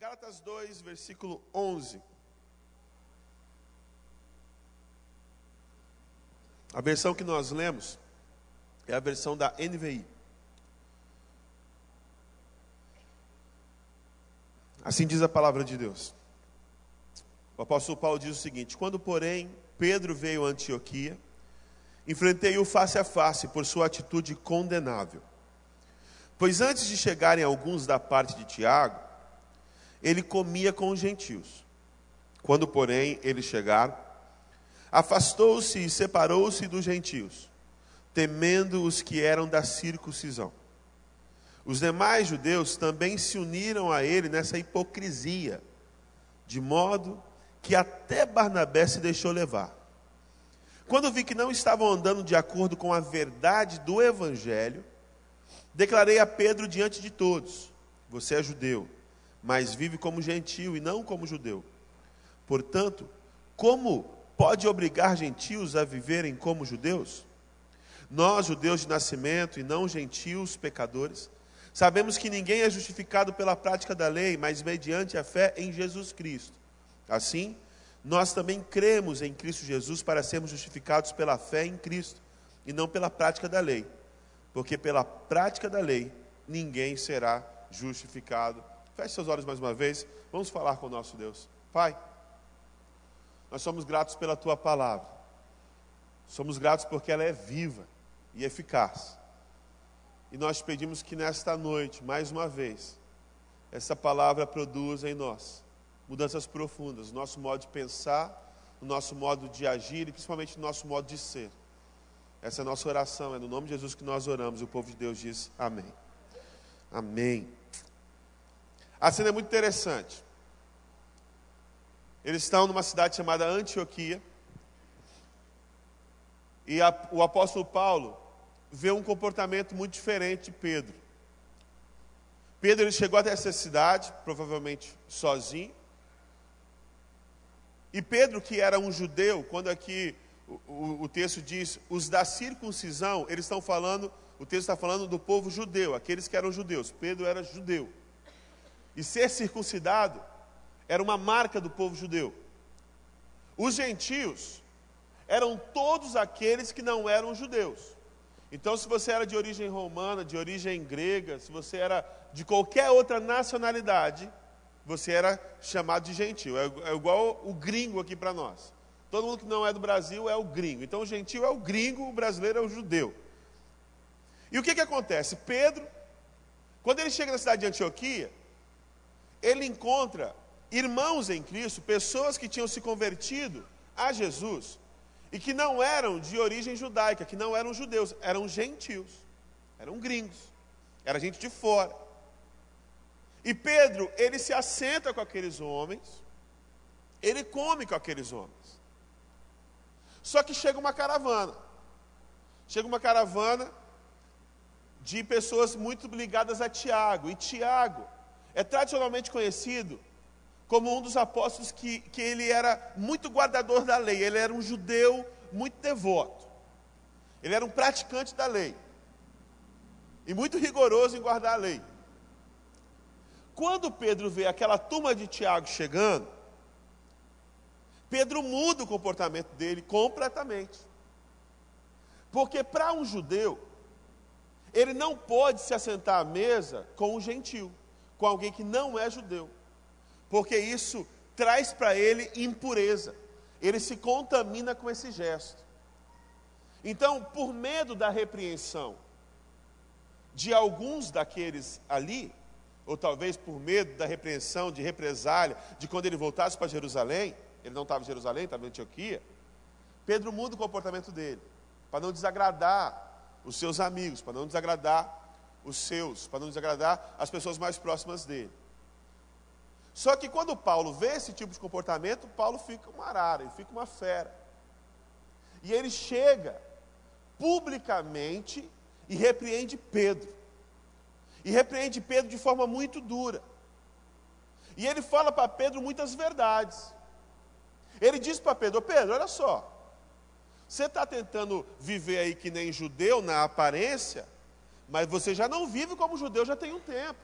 Gálatas 2, versículo 11. A versão que nós lemos é a versão da NVI. Assim diz a palavra de Deus. O apóstolo Paulo diz o seguinte: Quando, porém, Pedro veio a Antioquia, enfrentei-o face a face por sua atitude condenável. Pois antes de chegarem alguns da parte de Tiago, ele comia com os gentios. Quando, porém, eles chegaram, afastou-se e separou-se dos gentios, temendo os que eram da circuncisão. Os demais judeus também se uniram a ele nessa hipocrisia, de modo que até Barnabé se deixou levar. Quando vi que não estavam andando de acordo com a verdade do evangelho, declarei a Pedro diante de todos: Você é judeu, mas vive como gentio e não como judeu. Portanto, como pode obrigar gentios a viverem como judeus? Nós, judeus de nascimento e não gentios pecadores, sabemos que ninguém é justificado pela prática da lei, mas mediante a fé em Jesus Cristo. Assim, nós também cremos em Cristo Jesus para sermos justificados pela fé em Cristo e não pela prática da lei. Porque pela prática da lei ninguém será justificado. Feche seus olhos mais uma vez. Vamos falar com o nosso Deus. Pai, nós somos gratos pela tua palavra. Somos gratos porque ela é viva e eficaz. E nós pedimos que nesta noite, mais uma vez, essa palavra produza em nós mudanças profundas no nosso modo de pensar, no nosso modo de agir e principalmente no nosso modo de ser. Essa é a nossa oração, é no nome de Jesus que nós oramos e o povo de Deus diz amém. Amém. A cena é muito interessante. Eles estão numa cidade chamada Antioquia. E a, o apóstolo Paulo vê um comportamento muito diferente de Pedro. Pedro ele chegou até essa cidade, provavelmente sozinho. E Pedro, que era um judeu, quando aqui o, o, o texto diz os da circuncisão, eles estão falando, o texto está falando do povo judeu, aqueles que eram judeus. Pedro era judeu. E ser circuncidado era uma marca do povo judeu. Os gentios eram todos aqueles que não eram judeus. Então, se você era de origem romana, de origem grega, se você era de qualquer outra nacionalidade, você era chamado de gentil. É, é igual o gringo aqui para nós. Todo mundo que não é do Brasil é o gringo. Então o gentil é o gringo, o brasileiro é o judeu. E o que, que acontece? Pedro, quando ele chega na cidade de Antioquia, ele encontra irmãos em Cristo, pessoas que tinham se convertido a Jesus e que não eram de origem judaica, que não eram judeus, eram gentios, eram gringos, era gente de fora. E Pedro, ele se assenta com aqueles homens, ele come com aqueles homens. Só que chega uma caravana. Chega uma caravana de pessoas muito ligadas a Tiago. E Tiago é tradicionalmente conhecido como um dos apóstolos que, que ele era muito guardador da lei. Ele era um judeu muito devoto. Ele era um praticante da lei. E muito rigoroso em guardar a lei. Quando Pedro vê aquela turma de Tiago chegando, Pedro muda o comportamento dele completamente. Porque para um judeu, ele não pode se assentar à mesa com um gentil, com alguém que não é judeu. Porque isso traz para ele impureza. Ele se contamina com esse gesto. Então, por medo da repreensão de alguns daqueles ali, ou talvez por medo da repreensão, de represália, de quando ele voltasse para Jerusalém, ele não estava em Jerusalém, estava em Antioquia, Pedro muda o comportamento dele, para não desagradar os seus amigos, para não desagradar os seus, para não desagradar as pessoas mais próximas dele. Só que quando Paulo vê esse tipo de comportamento, Paulo fica uma arara, ele fica uma fera. E ele chega publicamente e repreende Pedro. E repreende Pedro de forma muito dura. E ele fala para Pedro muitas verdades. Ele diz para Pedro: Pedro, olha só. Você está tentando viver aí que nem judeu na aparência, mas você já não vive como judeu já tem um tempo.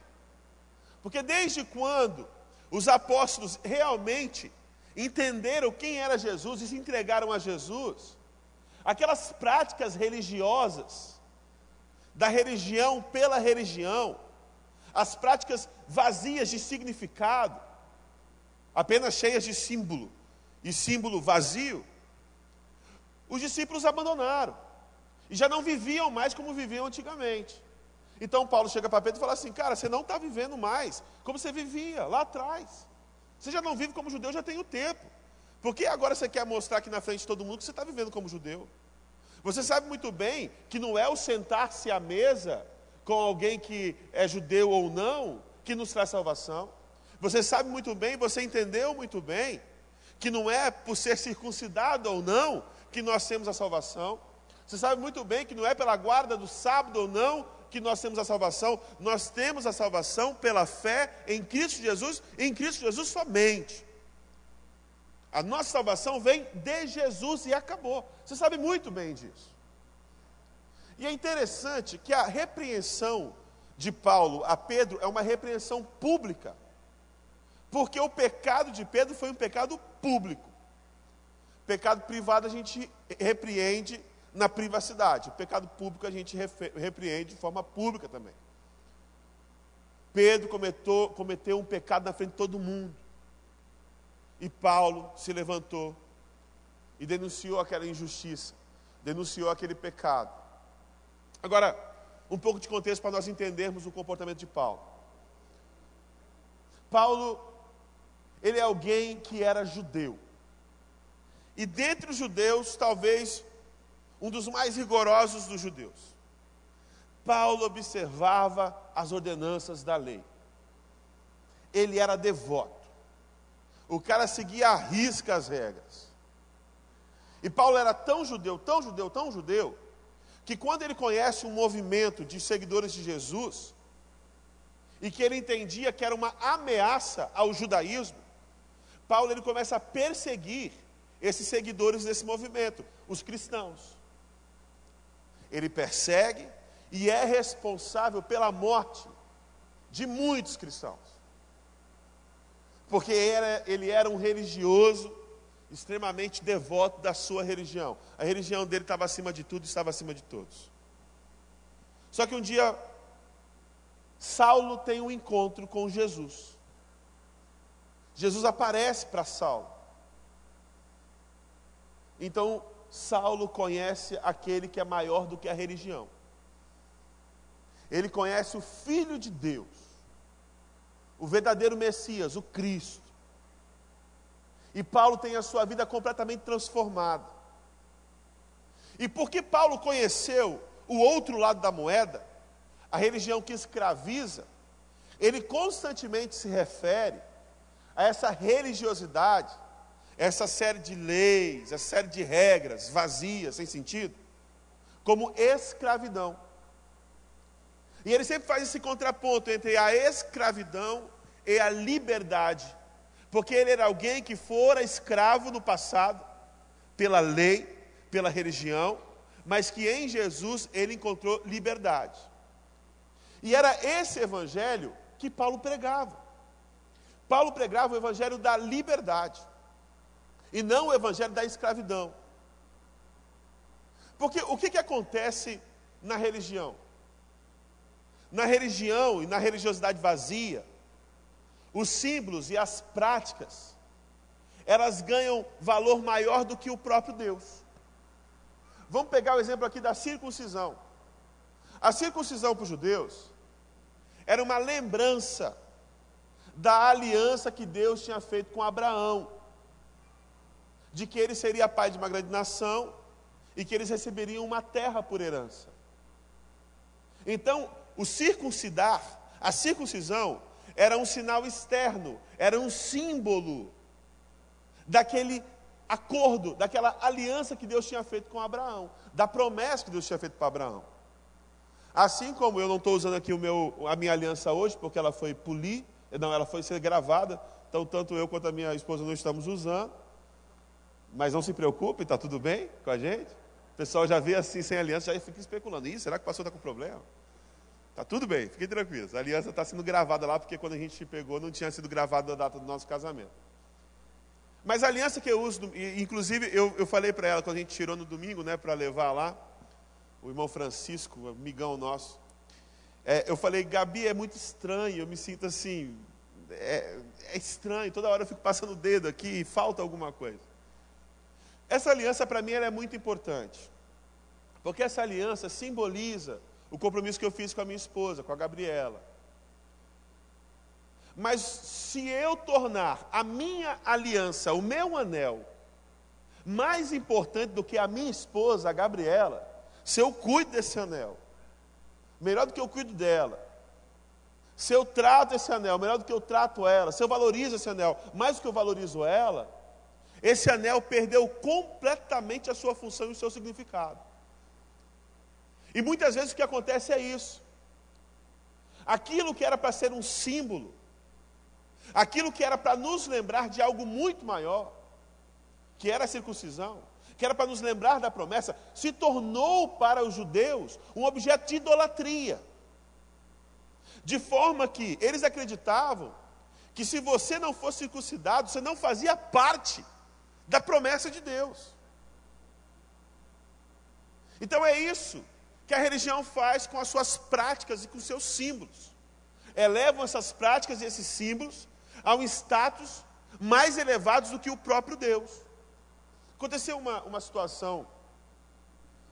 Porque desde quando os apóstolos realmente entenderam quem era Jesus e se entregaram a Jesus, aquelas práticas religiosas, da religião pela religião, as práticas vazias de significado, apenas cheias de símbolo, e símbolo vazio, os discípulos abandonaram e já não viviam mais como viviam antigamente. Então Paulo chega para Pedro e fala assim: Cara, você não está vivendo mais como você vivia lá atrás. Você já não vive como judeu, já tem o tempo. Por que agora você quer mostrar aqui na frente de todo mundo que você está vivendo como judeu? Você sabe muito bem que não é o sentar-se à mesa com alguém que é judeu ou não que nos traz salvação. Você sabe muito bem, você entendeu muito bem, que não é por ser circuncidado ou não que nós temos a salvação. Você sabe muito bem que não é pela guarda do sábado ou não que nós temos a salvação, nós temos a salvação pela fé em Cristo Jesus, em Cristo Jesus somente. A nossa salvação vem de Jesus e acabou. Você sabe muito bem disso. E é interessante que a repreensão de Paulo a Pedro é uma repreensão pública. Porque o pecado de Pedro foi um pecado público. Pecado privado a gente repreende na privacidade. O pecado público a gente repreende de forma pública também. Pedro cometeu, cometeu um pecado na frente de todo mundo. E Paulo se levantou e denunciou aquela injustiça, denunciou aquele pecado. Agora, um pouco de contexto para nós entendermos o comportamento de Paulo. Paulo, ele é alguém que era judeu. E dentre os judeus, talvez um dos mais rigorosos dos judeus. Paulo observava as ordenanças da lei. Ele era devoto. O cara seguia à risca as regras. E Paulo era tão judeu, tão judeu, tão judeu, que quando ele conhece um movimento de seguidores de Jesus, e que ele entendia que era uma ameaça ao judaísmo, Paulo ele começa a perseguir esses seguidores desse movimento, os cristãos ele persegue e é responsável pela morte de muitos cristãos. Porque era, ele era um religioso extremamente devoto da sua religião. A religião dele estava acima de tudo e estava acima de todos. Só que um dia, Saulo tem um encontro com Jesus. Jesus aparece para Saulo. Então, Saulo conhece aquele que é maior do que a religião. Ele conhece o Filho de Deus, o verdadeiro Messias, o Cristo. E Paulo tem a sua vida completamente transformada. E porque Paulo conheceu o outro lado da moeda, a religião que escraviza, ele constantemente se refere a essa religiosidade essa série de leis, essa série de regras vazias, sem sentido, como escravidão. E ele sempre faz esse contraponto entre a escravidão e a liberdade, porque ele era alguém que fora escravo no passado, pela lei, pela religião, mas que em Jesus ele encontrou liberdade. E era esse evangelho que Paulo pregava. Paulo pregava o evangelho da liberdade e não o evangelho da escravidão. Porque o que, que acontece na religião? Na religião e na religiosidade vazia, os símbolos e as práticas, elas ganham valor maior do que o próprio Deus. Vamos pegar o exemplo aqui da circuncisão. A circuncisão para os judeus era uma lembrança da aliança que Deus tinha feito com Abraão de que ele seria pai de uma grande nação e que eles receberiam uma terra por herança. Então, o circuncidar, a circuncisão, era um sinal externo, era um símbolo daquele acordo, daquela aliança que Deus tinha feito com Abraão, da promessa que Deus tinha feito para Abraão. Assim como eu não estou usando aqui o meu, a minha aliança hoje, porque ela foi polir, não, ela foi ser gravada, então tanto eu quanto a minha esposa não estamos usando. Mas não se preocupe, está tudo bem com a gente? O pessoal já vê assim sem aliança, já fica especulando. Ih, será que o pastor está com problema? Tá tudo bem, fiquem tranquilos. A aliança está sendo gravada lá, porque quando a gente pegou não tinha sido gravada a data do nosso casamento. Mas a aliança que eu uso, inclusive eu, eu falei para ela quando a gente tirou no domingo, né, para levar lá, o irmão Francisco, amigão nosso, é, eu falei, Gabi, é muito estranho, eu me sinto assim, é, é estranho, toda hora eu fico passando o dedo aqui e falta alguma coisa. Essa aliança para mim é muito importante, porque essa aliança simboliza o compromisso que eu fiz com a minha esposa, com a Gabriela. Mas se eu tornar a minha aliança, o meu anel, mais importante do que a minha esposa, a Gabriela, se eu cuido desse anel, melhor do que eu cuido dela, se eu trato esse anel melhor do que eu trato ela, se eu valorizo esse anel mais do que eu valorizo ela, esse anel perdeu completamente a sua função e o seu significado. E muitas vezes o que acontece é isso. Aquilo que era para ser um símbolo, aquilo que era para nos lembrar de algo muito maior, que era a circuncisão, que era para nos lembrar da promessa, se tornou para os judeus um objeto de idolatria. De forma que eles acreditavam que se você não fosse circuncidado, você não fazia parte da promessa de Deus. Então é isso que a religião faz com as suas práticas e com seus símbolos. Elevam essas práticas e esses símbolos a um status mais elevados do que o próprio Deus. Aconteceu uma, uma situação,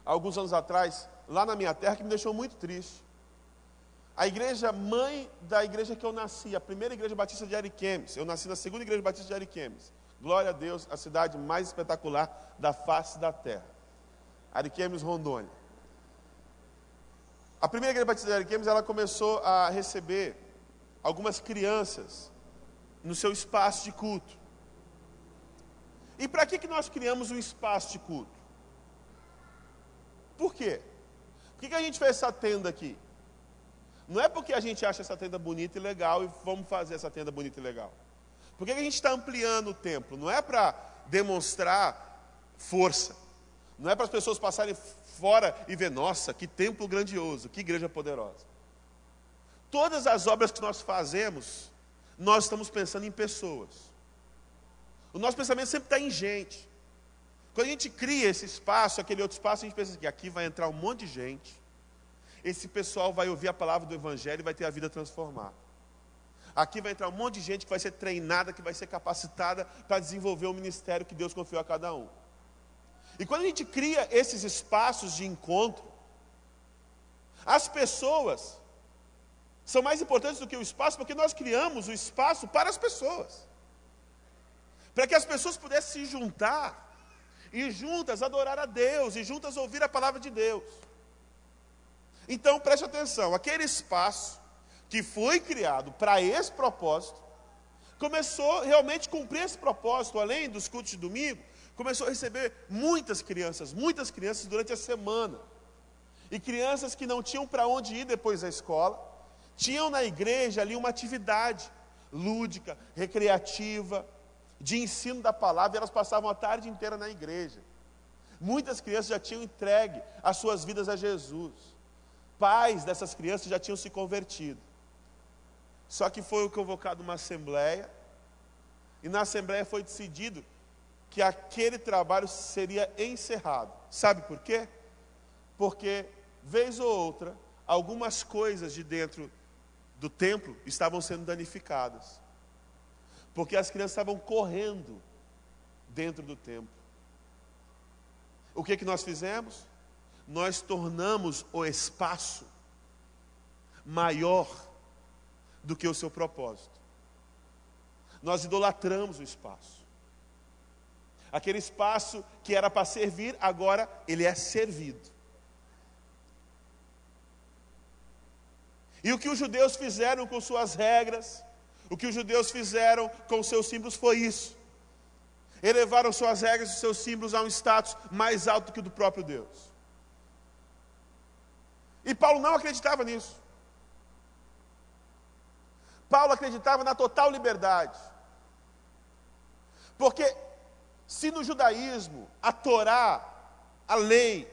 alguns anos atrás, lá na minha terra, que me deixou muito triste. A igreja mãe da igreja que eu nasci, a primeira igreja batista de Ariquemes, eu nasci na segunda igreja batista de Ariquemes. Glória a Deus, a cidade mais espetacular da face da terra. Ariquemes, Rondônia. A primeira igreja batista de Ariquemes, ela começou a receber algumas crianças no seu espaço de culto. E para que, que nós criamos um espaço de culto? Por quê? Por que, que a gente fez essa tenda aqui? Não é porque a gente acha essa tenda bonita e legal e vamos fazer essa tenda bonita e legal. Por que, a gente está ampliando o templo? Não é para demonstrar força. Não é para as pessoas passarem fora e ver, nossa, que templo grandioso, que igreja poderosa. Todas as obras que nós fazemos, nós estamos pensando em pessoas. O nosso pensamento sempre está em gente. Quando a gente cria esse espaço, aquele outro espaço, a gente pensa que aqui vai entrar um monte de gente. Esse pessoal vai ouvir a palavra do Evangelho e vai ter a vida transformada. Aqui vai entrar um monte de gente que vai ser treinada, que vai ser capacitada para desenvolver o ministério que Deus confiou a cada um. E quando a gente cria esses espaços de encontro, as pessoas são mais importantes do que o espaço, porque nós criamos o espaço para as pessoas. Para que as pessoas pudessem se juntar e juntas adorar a Deus e juntas ouvir a palavra de Deus. Então preste atenção, aquele espaço que foi criado para esse propósito, começou realmente a cumprir esse propósito, além dos cultos de domingo, começou a receber muitas crianças, muitas crianças durante a semana. E crianças que não tinham para onde ir depois da escola, tinham na igreja ali uma atividade lúdica, recreativa, de ensino da palavra, e elas passavam a tarde inteira na igreja. Muitas crianças já tinham entregue as suas vidas a Jesus. Pais dessas crianças já tinham se convertido. Só que foi convocado uma assembleia, e na assembleia foi decidido que aquele trabalho seria encerrado. Sabe por quê? Porque, vez ou outra, algumas coisas de dentro do templo estavam sendo danificadas. Porque as crianças estavam correndo dentro do templo. O que, que nós fizemos? Nós tornamos o espaço maior do que o seu propósito. Nós idolatramos o espaço. Aquele espaço que era para servir, agora ele é servido. E o que os judeus fizeram com suas regras, o que os judeus fizeram com seus símbolos foi isso. Elevaram suas regras e seus símbolos a um status mais alto que o do próprio Deus. E Paulo não acreditava nisso. Paulo acreditava na total liberdade. Porque se no judaísmo a Torá, a lei,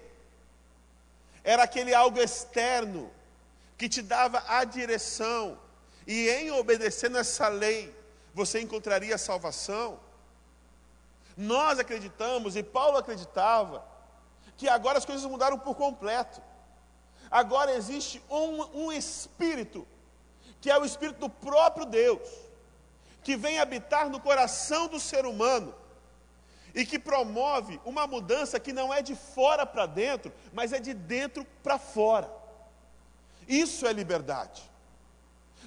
era aquele algo externo que te dava a direção, e em obedecendo essa lei, você encontraria salvação. Nós acreditamos, e Paulo acreditava, que agora as coisas mudaram por completo. Agora existe um, um Espírito, que é o Espírito do próprio Deus, que vem habitar no coração do ser humano e que promove uma mudança que não é de fora para dentro, mas é de dentro para fora. Isso é liberdade.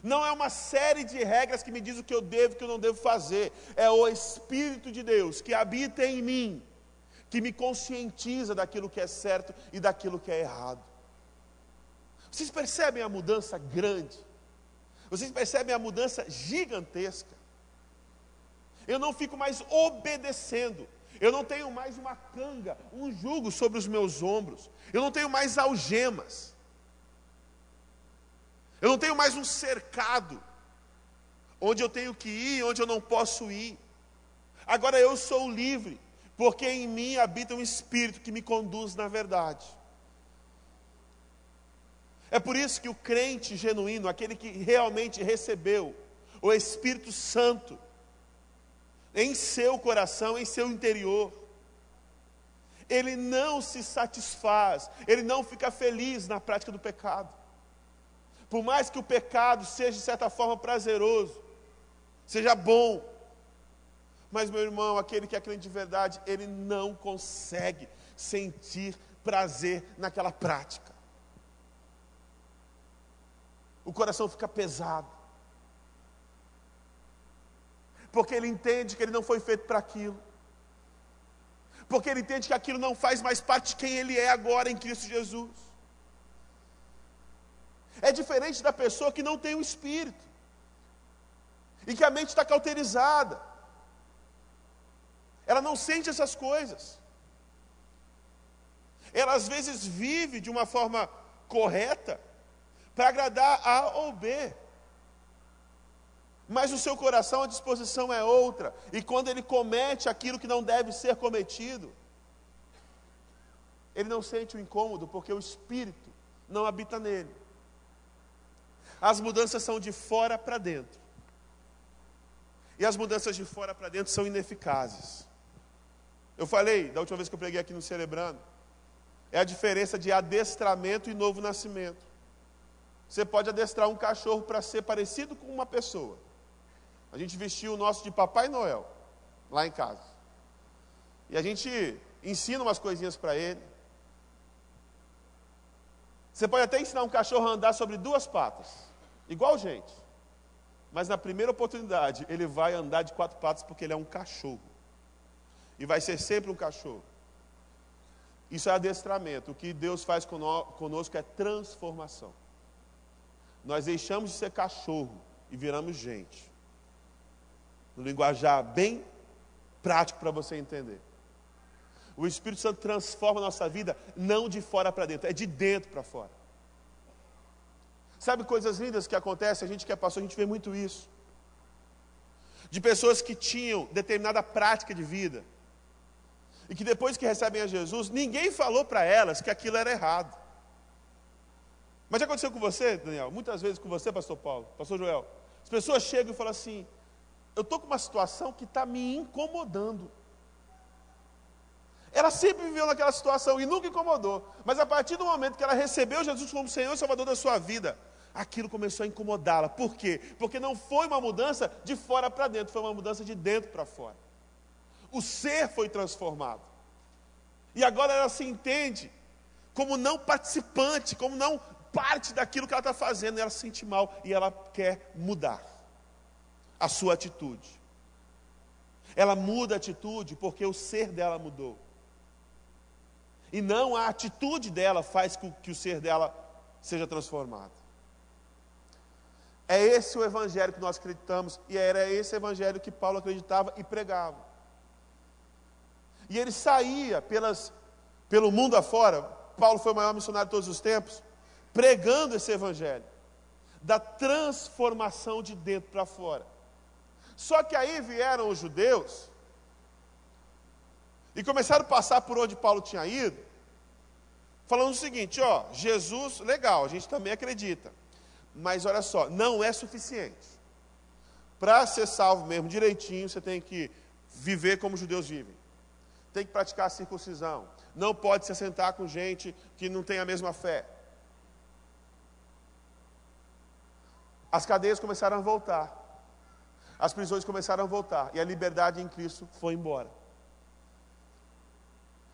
Não é uma série de regras que me diz o que eu devo e o que eu não devo fazer. É o Espírito de Deus que habita em mim, que me conscientiza daquilo que é certo e daquilo que é errado. Vocês percebem a mudança grande? Vocês percebem a mudança gigantesca? Eu não fico mais obedecendo, eu não tenho mais uma canga, um jugo sobre os meus ombros. Eu não tenho mais algemas. Eu não tenho mais um cercado onde eu tenho que ir, onde eu não posso ir. Agora eu sou livre, porque em mim habita um espírito que me conduz na verdade. É por isso que o crente genuíno, aquele que realmente recebeu o Espírito Santo, em seu coração, em seu interior. Ele não se satisfaz, ele não fica feliz na prática do pecado. Por mais que o pecado seja de certa forma prazeroso, seja bom, mas meu irmão, aquele que é crente de verdade, ele não consegue sentir prazer naquela prática. O coração fica pesado. Porque ele entende que ele não foi feito para aquilo, porque ele entende que aquilo não faz mais parte de quem ele é agora em Cristo Jesus. É diferente da pessoa que não tem o espírito. E que a mente está cauterizada, ela não sente essas coisas, ela às vezes vive de uma forma correta para agradar A ou B. Mas o seu coração, a disposição é outra. E quando ele comete aquilo que não deve ser cometido, ele não sente o incômodo, porque o espírito não habita nele. As mudanças são de fora para dentro. E as mudanças de fora para dentro são ineficazes. Eu falei, da última vez que eu preguei aqui no Celebrando, é a diferença de adestramento e novo nascimento. Você pode adestrar um cachorro para ser parecido com uma pessoa. A gente vestiu o nosso de Papai Noel, lá em casa. E a gente ensina umas coisinhas para ele. Você pode até ensinar um cachorro a andar sobre duas patas, igual gente. Mas na primeira oportunidade, ele vai andar de quatro patas porque ele é um cachorro. E vai ser sempre um cachorro. Isso é adestramento. O que Deus faz conosco é transformação. Nós deixamos de ser cachorro e viramos gente no linguajar bem prático para você entender. O Espírito Santo transforma a nossa vida não de fora para dentro, é de dentro para fora. Sabe coisas lindas que acontecem? A gente que é pastor, a gente vê muito isso. De pessoas que tinham determinada prática de vida. E que depois que recebem a Jesus, ninguém falou para elas que aquilo era errado. Mas já aconteceu com você, Daniel? Muitas vezes com você, pastor Paulo, pastor Joel. As pessoas chegam e falam assim: eu estou com uma situação que está me incomodando. Ela sempre viveu naquela situação e nunca incomodou. Mas a partir do momento que ela recebeu Jesus como Senhor e Salvador da sua vida, aquilo começou a incomodá-la. Por quê? Porque não foi uma mudança de fora para dentro, foi uma mudança de dentro para fora. O ser foi transformado. E agora ela se entende como não participante, como não parte daquilo que ela está fazendo. Ela se sente mal e ela quer mudar a sua atitude. Ela muda a atitude porque o ser dela mudou. E não a atitude dela faz com que o ser dela seja transformado. É esse o evangelho que nós acreditamos, e era esse evangelho que Paulo acreditava e pregava. E ele saía pelas, pelo mundo afora, Paulo foi o maior missionário de todos os tempos, pregando esse evangelho, da transformação de dentro para fora. Só que aí vieram os judeus e começaram a passar por onde Paulo tinha ido, falando o seguinte: ó, Jesus, legal, a gente também acredita. Mas olha só, não é suficiente. Para ser salvo mesmo direitinho, você tem que viver como os judeus vivem. Tem que praticar a circuncisão. Não pode se assentar com gente que não tem a mesma fé. As cadeias começaram a voltar. As prisões começaram a voltar. E a liberdade em Cristo foi embora.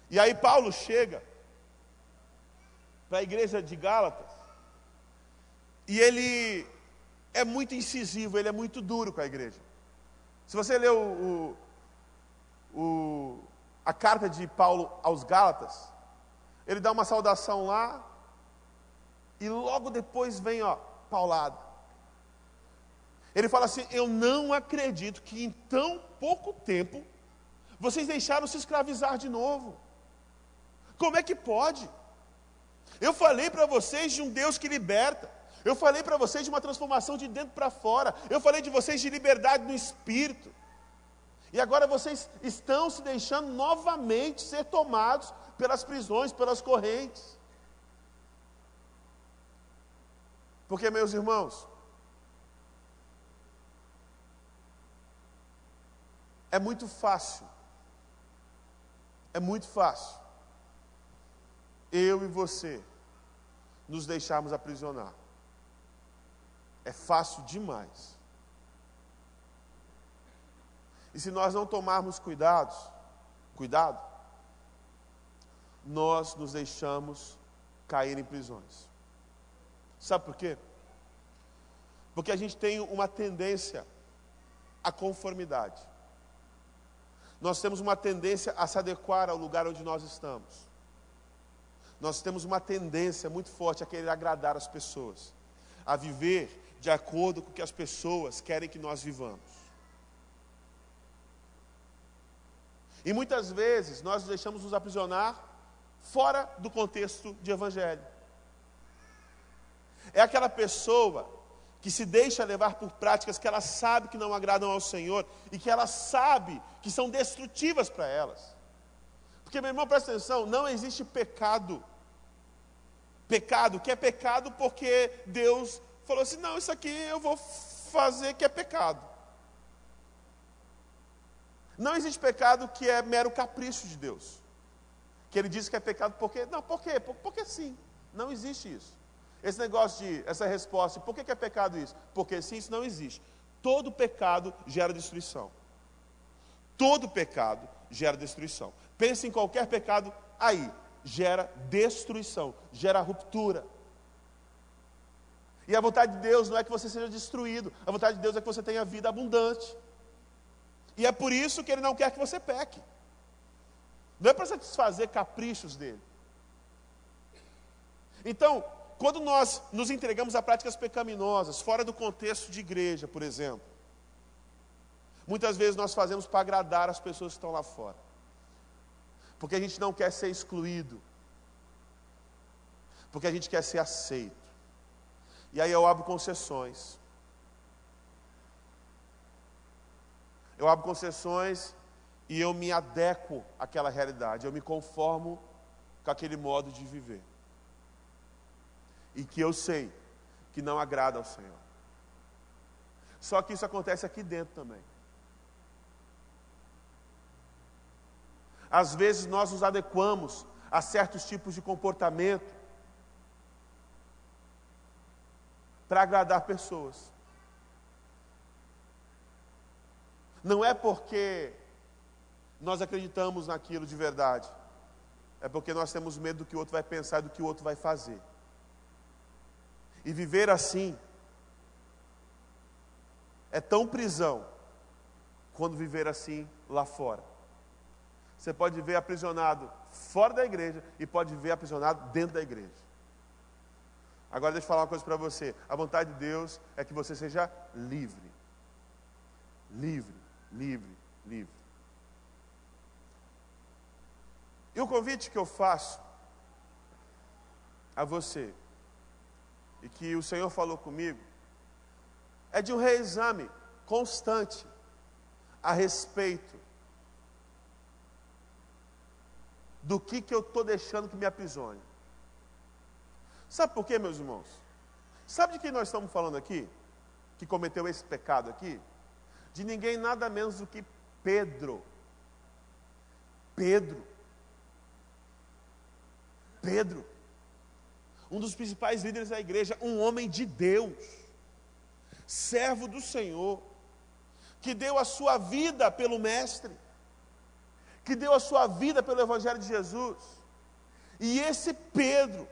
E aí Paulo chega para a igreja de Gálatas. E ele é muito incisivo, ele é muito duro com a igreja. Se você ler o, o, o, a carta de Paulo aos Gálatas, ele dá uma saudação lá, e logo depois vem, ó, paulada. Ele fala assim: Eu não acredito que em tão pouco tempo vocês deixaram se escravizar de novo. Como é que pode? Eu falei para vocês de um Deus que liberta. Eu falei para vocês de uma transformação de dentro para fora. Eu falei de vocês de liberdade no espírito. E agora vocês estão se deixando novamente ser tomados pelas prisões, pelas correntes. Porque, meus irmãos, é muito fácil, é muito fácil, eu e você, nos deixarmos aprisionar. É fácil demais. E se nós não tomarmos cuidados, cuidado, nós nos deixamos cair em prisões. Sabe por quê? Porque a gente tem uma tendência à conformidade. Nós temos uma tendência a se adequar ao lugar onde nós estamos. Nós temos uma tendência muito forte a querer agradar as pessoas, a viver de acordo com o que as pessoas querem que nós vivamos. E muitas vezes nós deixamos nos aprisionar fora do contexto de evangelho. É aquela pessoa que se deixa levar por práticas que ela sabe que não agradam ao Senhor e que ela sabe que são destrutivas para elas. Porque, meu irmão, presta atenção: não existe pecado. Pecado que é pecado porque Deus falou assim: não, isso aqui eu vou fazer que é pecado. Não existe pecado que é mero capricho de Deus. Que ele diz que é pecado porque. Não, por quê? Porque sim. Não existe isso. Esse negócio de, essa resposta, por que, que é pecado isso? Porque sim, isso não existe. Todo pecado gera destruição. Todo pecado gera destruição. Pense em qualquer pecado aí, gera destruição, gera ruptura. E a vontade de Deus não é que você seja destruído, a vontade de Deus é que você tenha vida abundante. E é por isso que Ele não quer que você peque. Não é para satisfazer caprichos dele. Então, quando nós nos entregamos a práticas pecaminosas, fora do contexto de igreja, por exemplo, muitas vezes nós fazemos para agradar as pessoas que estão lá fora. Porque a gente não quer ser excluído. Porque a gente quer ser aceito. E aí eu abro concessões. Eu abro concessões e eu me adequo àquela realidade, eu me conformo com aquele modo de viver. E que eu sei que não agrada ao Senhor. Só que isso acontece aqui dentro também. Às vezes nós nos adequamos a certos tipos de comportamento para agradar pessoas. Não é porque nós acreditamos naquilo de verdade, é porque nós temos medo do que o outro vai pensar e do que o outro vai fazer. E viver assim é tão prisão quando viver assim lá fora. Você pode viver aprisionado fora da igreja e pode viver aprisionado dentro da igreja. Agora deixa eu falar uma coisa para você. A vontade de Deus é que você seja livre. Livre, livre, livre. E o convite que eu faço a você, e que o Senhor falou comigo, é de um reexame constante a respeito do que, que eu estou deixando que me aprisione. Sabe por quê, meus irmãos? Sabe de quem nós estamos falando aqui? Que cometeu esse pecado aqui? De ninguém nada menos do que Pedro. Pedro. Pedro. Um dos principais líderes da igreja, um homem de Deus, servo do Senhor, que deu a sua vida pelo Mestre, que deu a sua vida pelo Evangelho de Jesus. E esse Pedro,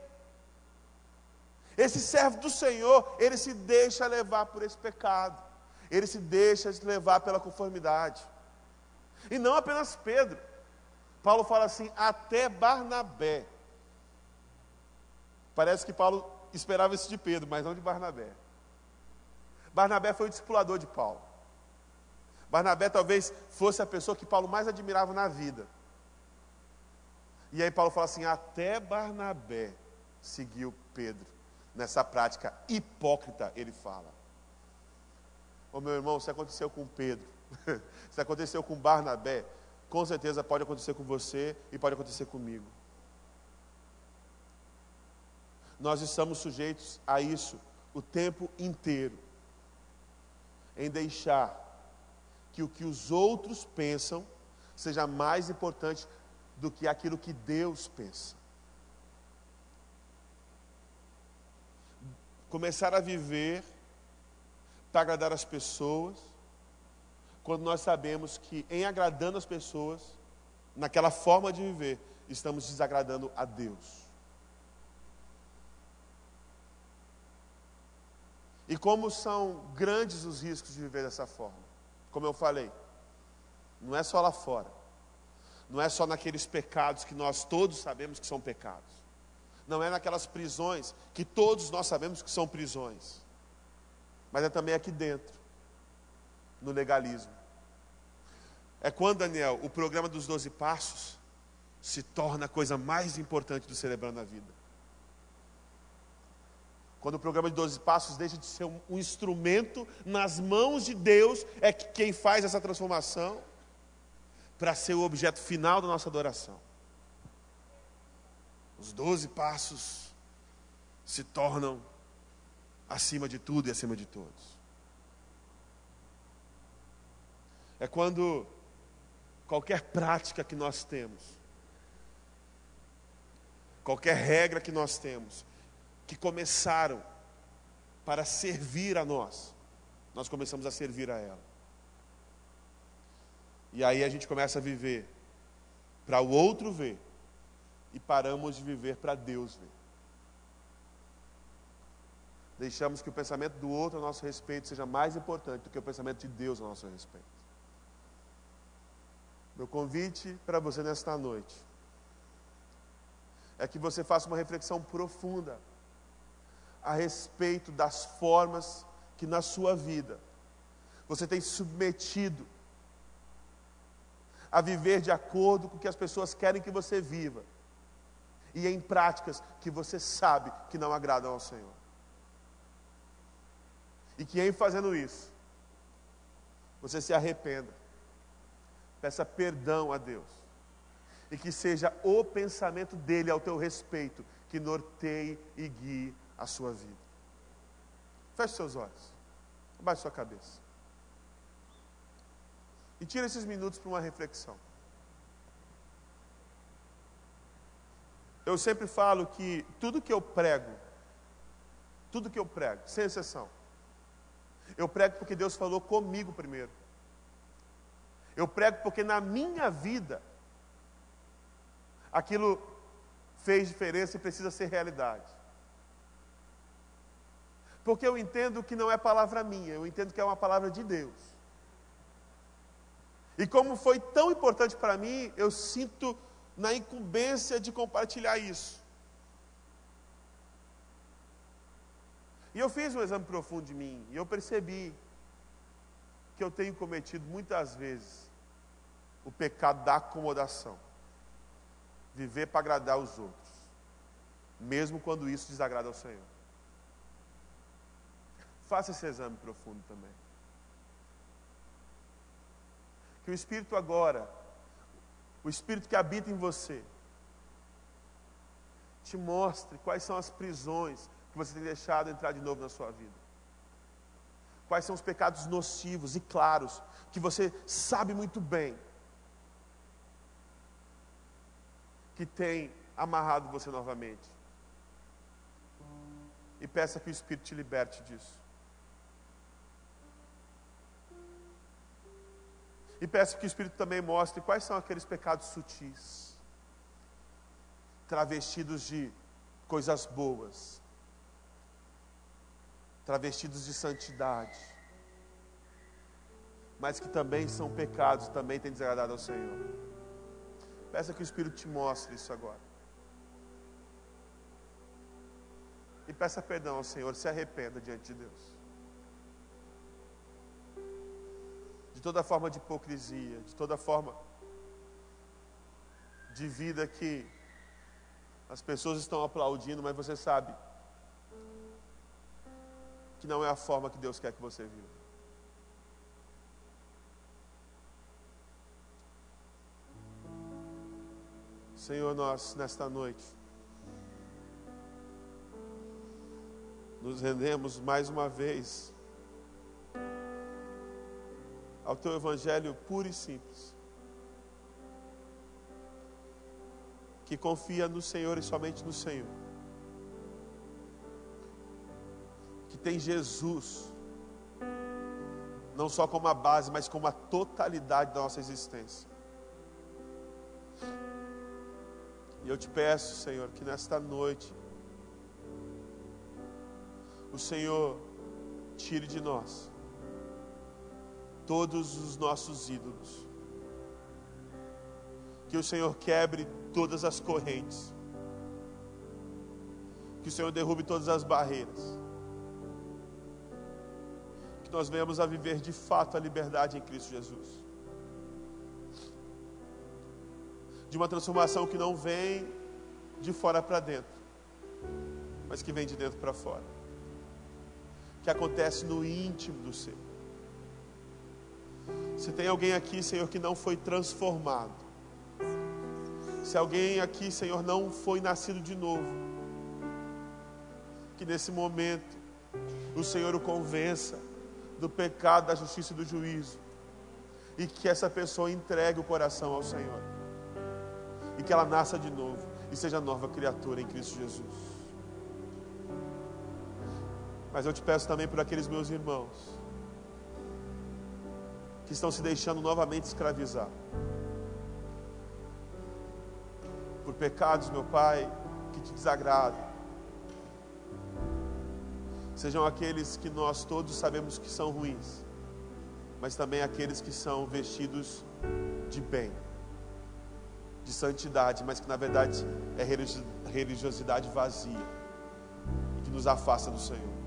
esse servo do Senhor, ele se deixa levar por esse pecado, ele se deixa levar pela conformidade. E não apenas Pedro, Paulo fala assim, até Barnabé. Parece que Paulo esperava isso de Pedro, mas não de Barnabé. Barnabé foi o discipulador de Paulo. Barnabé talvez fosse a pessoa que Paulo mais admirava na vida. E aí Paulo fala assim: até Barnabé seguiu Pedro nessa prática hipócrita, ele fala. Ô meu irmão, se aconteceu com Pedro, se aconteceu com Barnabé, com certeza pode acontecer com você e pode acontecer comigo. Nós estamos sujeitos a isso o tempo inteiro, em deixar que o que os outros pensam seja mais importante do que aquilo que Deus pensa. Começar a viver para agradar as pessoas, quando nós sabemos que em agradando as pessoas, naquela forma de viver, estamos desagradando a Deus. E como são grandes os riscos de viver dessa forma. Como eu falei, não é só lá fora. Não é só naqueles pecados que nós todos sabemos que são pecados. Não é naquelas prisões que todos nós sabemos que são prisões. Mas é também aqui dentro, no legalismo. É quando, Daniel, o programa dos doze passos se torna a coisa mais importante do celebrando a vida. Quando o programa de 12 passos deixa de ser um, um instrumento nas mãos de Deus, é que quem faz essa transformação para ser o objeto final da nossa adoração. Os 12 passos se tornam acima de tudo e acima de todos. É quando qualquer prática que nós temos, qualquer regra que nós temos, que começaram para servir a nós, nós começamos a servir a ela. E aí a gente começa a viver para o outro ver e paramos de viver para Deus ver. Deixamos que o pensamento do outro a nosso respeito seja mais importante do que o pensamento de Deus a nosso respeito. Meu convite para você nesta noite é que você faça uma reflexão profunda a respeito das formas que na sua vida você tem submetido a viver de acordo com o que as pessoas querem que você viva e em práticas que você sabe que não agradam ao Senhor. E que em fazendo isso, você se arrependa, peça perdão a Deus, e que seja o pensamento dele ao teu respeito que norteie e guie a sua vida. Feche seus olhos. Abaixe sua cabeça. E tire esses minutos para uma reflexão. Eu sempre falo que tudo que eu prego, tudo que eu prego, sem exceção, eu prego porque Deus falou comigo primeiro. Eu prego porque na minha vida aquilo fez diferença e precisa ser realidade. Porque eu entendo que não é palavra minha, eu entendo que é uma palavra de Deus. E como foi tão importante para mim, eu sinto na incumbência de compartilhar isso. E eu fiz um exame profundo de mim e eu percebi que eu tenho cometido muitas vezes o pecado da acomodação. Viver para agradar os outros, mesmo quando isso desagrada ao Senhor. Faça esse exame profundo também. Que o Espírito agora, o Espírito que habita em você, te mostre quais são as prisões que você tem deixado entrar de novo na sua vida? Quais são os pecados nocivos e claros que você sabe muito bem que tem amarrado você novamente? E peça que o Espírito te liberte disso. E peço que o Espírito também mostre quais são aqueles pecados sutis, travestidos de coisas boas, travestidos de santidade, mas que também são pecados, também têm desagradado ao Senhor. Peça que o Espírito te mostre isso agora. E peça perdão ao Senhor, se arrependa diante de Deus. De toda forma de hipocrisia, de toda forma de vida que as pessoas estão aplaudindo, mas você sabe que não é a forma que Deus quer que você viva. Senhor, nós nesta noite nos rendemos mais uma vez ao teu evangelho puro e simples. Que confia no Senhor e somente no Senhor. Que tem Jesus, não só como a base, mas como a totalidade da nossa existência. E eu te peço, Senhor, que nesta noite, o Senhor tire de nós todos os nossos ídolos. Que o Senhor quebre todas as correntes. Que o Senhor derrube todas as barreiras. Que nós venhamos a viver de fato a liberdade em Cristo Jesus. De uma transformação que não vem de fora para dentro, mas que vem de dentro para fora. Que acontece no íntimo do ser. Se tem alguém aqui, Senhor, que não foi transformado. Se alguém aqui, Senhor, não foi nascido de novo. Que nesse momento o Senhor o convença do pecado, da justiça e do juízo. E que essa pessoa entregue o coração ao Senhor. E que ela nasça de novo e seja nova criatura em Cristo Jesus. Mas eu te peço também por aqueles meus irmãos que estão se deixando novamente escravizar. Por pecados, meu Pai, que te desagradam. Sejam aqueles que nós todos sabemos que são ruins, mas também aqueles que são vestidos de bem, de santidade, mas que na verdade é religiosidade vazia, que nos afasta do Senhor.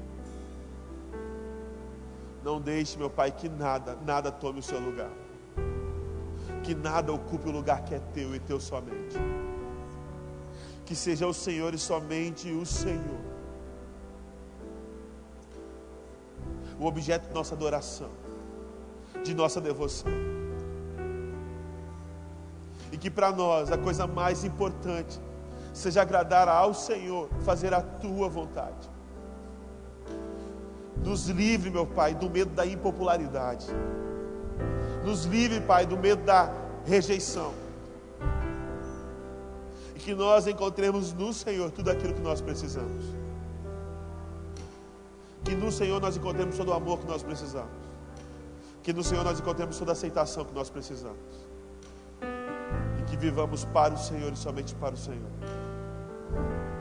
Não deixe, meu Pai, que nada, nada tome o seu lugar. Que nada ocupe o lugar que é teu e teu somente. Que seja o Senhor e somente o Senhor. O objeto de nossa adoração, de nossa devoção. E que para nós a coisa mais importante seja agradar ao Senhor, fazer a tua vontade. Nos livre, meu Pai, do medo da impopularidade. Nos livre, Pai, do medo da rejeição. E que nós encontremos no Senhor tudo aquilo que nós precisamos. Que no Senhor nós encontremos todo o amor que nós precisamos. Que no Senhor nós encontremos toda a aceitação que nós precisamos. E que vivamos para o Senhor e somente para o Senhor.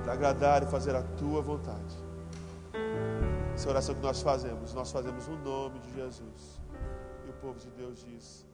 Para agradar e fazer a tua vontade. Essa oração que nós fazemos, nós fazemos no nome de Jesus. E o povo de Deus diz: